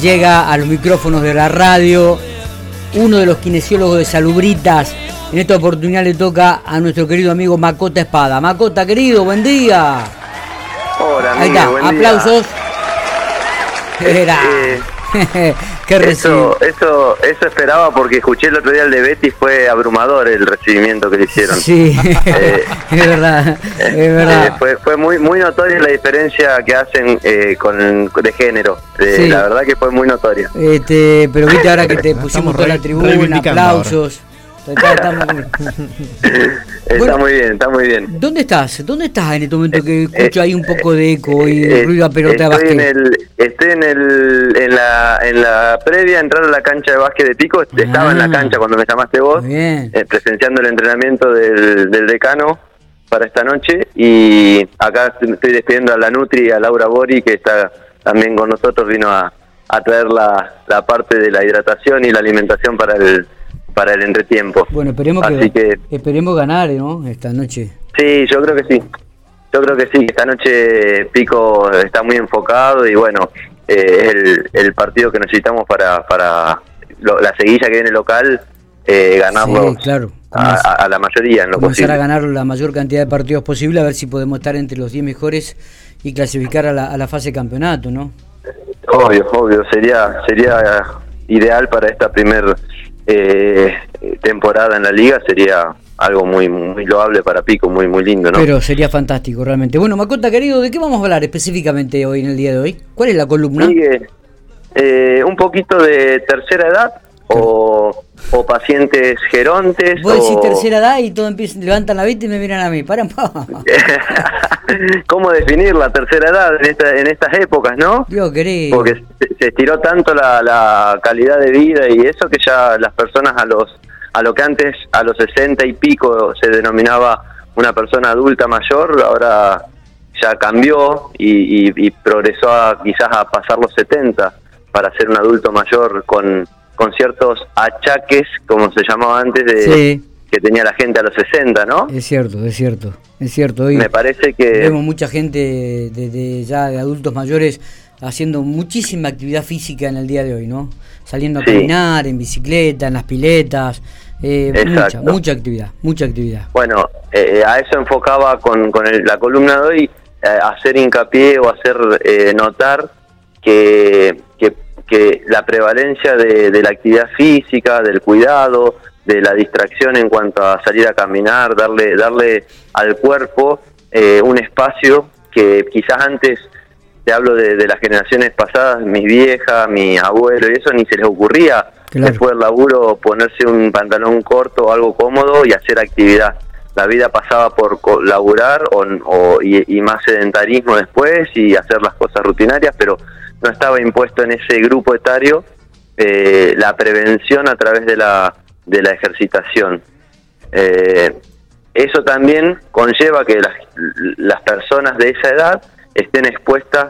llega a los micrófonos de la radio uno de los kinesiólogos de Salubritas. En esta oportunidad le toca a nuestro querido amigo Macota Espada. Macota, querido, buen día. Hola, Ahí está, aplausos. Era. Qué eso, eso, eso esperaba porque escuché el otro día el de Betty fue abrumador el recibimiento que le hicieron. Sí, eh, es verdad, es verdad. Eh, fue, fue muy muy notoria la diferencia que hacen eh, con de género. La verdad que fue muy notoria. Este, pero viste ahora que te pusimos toda la tribuna, aplausos. Está, muy bien, está muy bien. ¿Dónde estás? ¿Dónde estás en este momento que escucho ahí un poco de eco y eh, ruido a pelota estoy En el, estoy en, el, en, la, en la previa entrar a la cancha de básquet de Pico. Estaba en la ah. cancha cuando me llamaste vos, eh, presenciando el entrenamiento del, del decano para esta noche. Y acá estoy despidiendo a la Nutri, a Laura Bori, que está también con nosotros, vino a, a traer la, la parte de la hidratación y la alimentación para el para el entretiempo. Bueno, esperemos que, esperemos ganar, ¿no? Esta noche. Sí, yo creo que sí. Yo creo que sí. Esta noche Pico está muy enfocado y bueno, eh, es el, el, partido que necesitamos para para la seguilla que viene local eh, ganarlo claro. a, la mayoría en lo comenzar a ganar la mayor cantidad de partidos posible a ver si podemos estar entre los 10 mejores y clasificar a la, a la fase campeonato, ¿no? Obvio, obvio, sería sería ideal para esta primer eh, temporada en la liga sería algo muy muy loable para Pico, muy muy lindo, ¿no? Pero sería fantástico realmente. Bueno, Macota querido, ¿de qué vamos a hablar específicamente hoy en el día de hoy? ¿Cuál es la columna? eh, un poquito de tercera edad o, o pacientes gerontes. Vos decís tercera edad y todo empieza, levantan la vista y me miran a mí. Para, ¿Cómo definir la tercera edad en, esta, en estas épocas, no? Yo querido. Porque se, estiró tanto la, la, calidad de vida y eso que ya las personas a los a lo que antes a los 60 y pico se denominaba una persona adulta mayor, ahora ya cambió y, y, progresó a, quizás a pasar los 70 para ser un adulto mayor con, con ciertos achaques, como se llamaba antes, de, que tenía la gente a los 60, ¿no? Es cierto, es cierto, es cierto. Hoy Me parece que... Vemos mucha gente de, ya de adultos mayores haciendo muchísima actividad física en el día de hoy, ¿no? Saliendo a caminar, en bicicleta, en las piletas, eh, mucha, mucha actividad, mucha actividad. Bueno, eh, a eso enfocaba con, con la columna de hoy, eh, hacer hincapié o hacer notar que, que, que, la prevalencia de, de la actividad física, del cuidado, de la distracción en cuanto a salir a caminar, darle, darle al cuerpo un espacio que quizás antes te hablo de, las generaciones pasadas, mis viejas, mi abuelo y eso, ni se les ocurría después del laburo ponerse un pantalón corto o algo cómodo y hacer actividad. La vida pasaba por laburar o, y, más sedentarismo después y hacer las cosas rutinarias, pero no estaba impuesto en ese grupo etario eh, la prevención a través de la, de la ejercitación. Eh, eso también conlleva que las, las personas de esa edad estén expuestas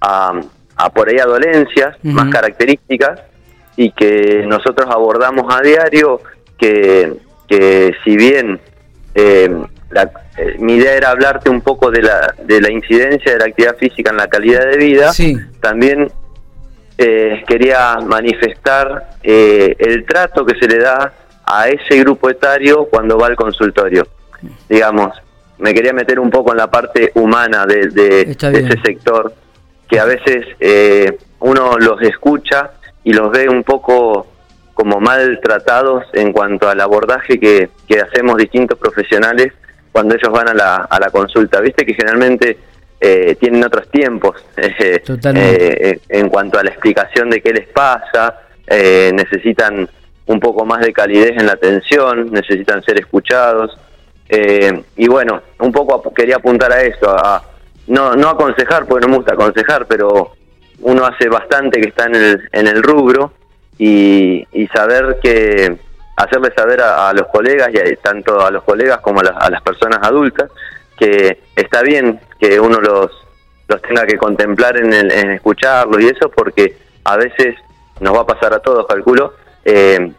a, a por ahí a dolencias más características y que nosotros abordamos a diario que, que si bien eh, eh, mi idea era hablarte un poco de la, de la incidencia de la actividad física en la calidad de vida, también eh, quería manifestar el trato que se le da a ese grupo etario cuando va al consultorio. Digamos, me quería meter un poco en la parte humana de, ese sector, que a veces eh, uno los escucha y los ve un poco como maltratados en cuanto al abordaje que, hacemos distintos profesionales cuando ellos van a la, a la consulta. Viste que generalmente eh, tienen otros tiempos eh, en cuanto a la explicación de qué les pasa, necesitan un poco más de calidez en la atención, necesitan ser escuchados. Eh, y bueno, un poco quería apuntar a eso, a, no, no aconsejar, porque no me gusta aconsejar, pero uno hace bastante que está en el, en el rubro y, y saber que hacerle saber a, los colegas, y tanto a los colegas como a, las personas adultas, que está bien que uno los, los tenga que contemplar en, el, en escucharlos y eso, porque a veces nos va a pasar a todos, calculo, eh,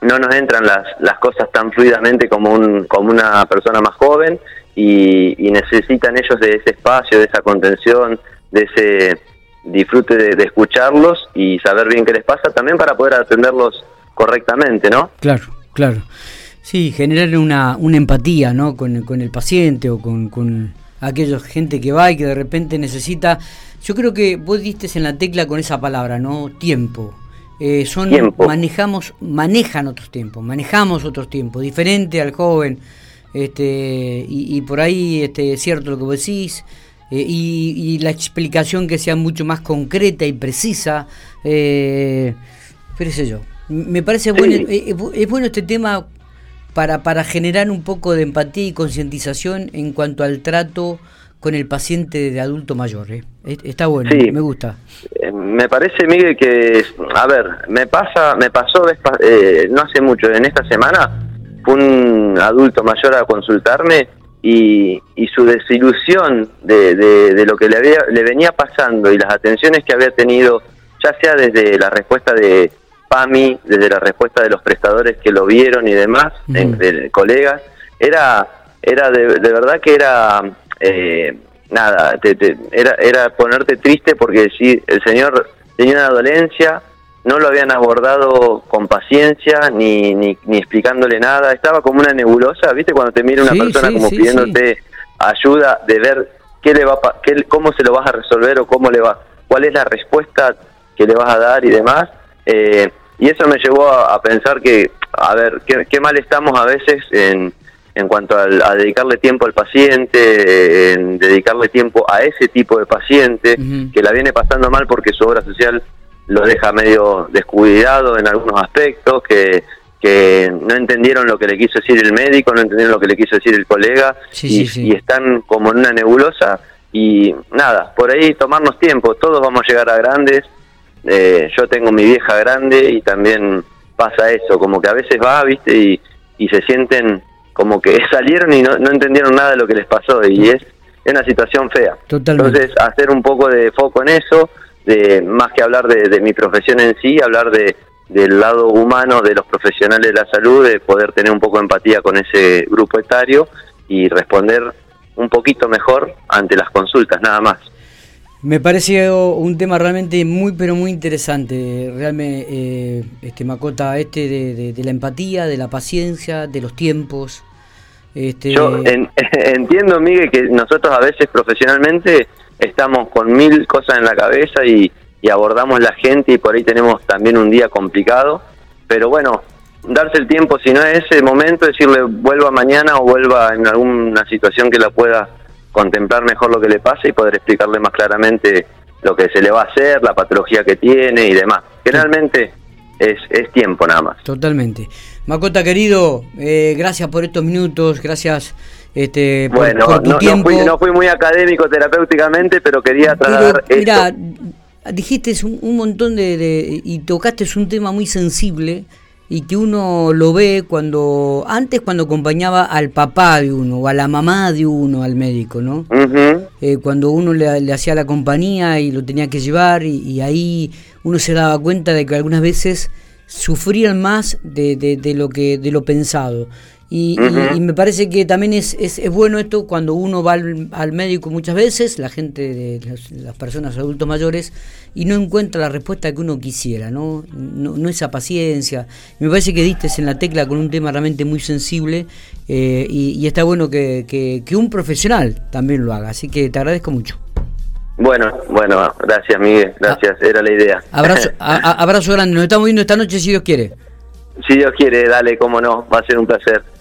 no nos entran las, las cosas tan fluidamente como, un, como una persona más joven y, necesitan ellos de ese espacio, de esa contención, de ese disfrute de, escucharlos y saber bien qué les pasa también para poder atenderlos correctamente, ¿no? Claro, claro. Sí, generar una, una empatía, ¿no? Con, con el paciente o con, con aquella gente que va y que de repente necesita. Yo creo que vos diste en la tecla con esa palabra, ¿no? Tiempo. Eh, son manejamos manejan otros tiempos, manejamos otros tiempos, diferente al joven, este y, por ahí este es cierto lo que vos decís. Eh, y, la explicación que sea mucho más concreta y precisa, eh, pero sé yo. Me parece bueno, eh, es bueno este tema para, para generar un poco de empatía y concientización en cuanto al trato con el paciente de adulto mayor. ¿eh? Está bueno, me gusta. me parece, Miguel, que, a ver, me pasa, me pasó no hace mucho, en esta semana, fue un adulto mayor a consultarme y, su desilusión de, de, lo que le, había, le venía pasando y las atenciones que había tenido, ya sea desde la respuesta de PAMI, desde la respuesta de los prestadores que lo vieron y demás, de, colegas, era, era de, verdad que era, eh, nada, era, era ponerte triste porque si el señor tenía una dolencia, no lo habían abordado con paciencia ni, ni, explicándole nada, estaba como una nebulosa, ¿viste? Cuando te mira una persona como pidiéndote ayuda de ver qué le va qué, cómo se lo vas a resolver o cómo le va, cuál es la respuesta que le vas a dar y demás. Eh, y eso me llevó a, pensar que, a ver, qué, mal estamos a veces en, en cuanto a, dedicarle tiempo al paciente, en dedicarle tiempo a ese tipo de paciente que la viene pasando mal porque su obra social lo deja medio descuidado en algunos aspectos, que, que no entendieron lo que le quiso decir el médico, no entendieron lo que le quiso decir el colega y, están como en una nebulosa y nada, por ahí tomarnos tiempo, todos vamos a llegar a grandes, eh, yo tengo mi vieja grande y también pasa eso, como que a veces va, viste, y, y se sienten como que salieron y no, no entendieron nada de lo que les pasó y es, es una situación fea. Entonces, hacer un poco de foco en eso, de más que hablar de, mi profesión en sí, hablar de del lado humano de los profesionales de la salud, de poder tener un poco de empatía con ese grupo etario y responder un poquito mejor ante las consultas, nada más. Me pareció un tema realmente muy, pero muy interesante, realmente, eh, este Macota, este de, la empatía, de la paciencia, de los tiempos. Este... Yo entiendo, Miguel, que nosotros a veces profesionalmente estamos con mil cosas en la cabeza y, abordamos la gente y por ahí tenemos también un día complicado, pero bueno, darse el tiempo, si no es ese momento, decirle vuelva mañana o vuelva en alguna situación que la pueda contemplar mejor lo que le pasa y poder explicarle más claramente lo que se le va a hacer, la patología que tiene y demás. Generalmente es, es tiempo nada más. Totalmente. Macota querido, eh, gracias por estos minutos, gracias este, bueno, no, fui, muy académico terapéuticamente, pero quería trasladar Mira, dijiste un, montón de, y tocaste un tema muy sensible y que uno lo ve cuando antes cuando acompañaba al papá de uno o a la mamá de uno al médico, ¿no? Eh, cuando uno le, hacía la compañía y lo tenía que llevar y, ahí uno se daba cuenta de que algunas veces sufrían más de, de lo que de lo pensado y, me parece que también es, es, bueno esto cuando uno va al, médico muchas veces, la gente, de las personas adultos mayores, y no encuentra la respuesta que uno quisiera, ¿no? No, esa paciencia. Me parece que diste en la tecla con un tema realmente muy sensible eh, y, está bueno que, que, un profesional también lo haga. Así que te agradezco mucho. Bueno, bueno, gracias Miguel, gracias, ah. era la idea. Abrazo, abrazo grande, nos estamos viendo esta noche si Dios quiere. Si Dios quiere, dale, cómo no, va a ser un placer.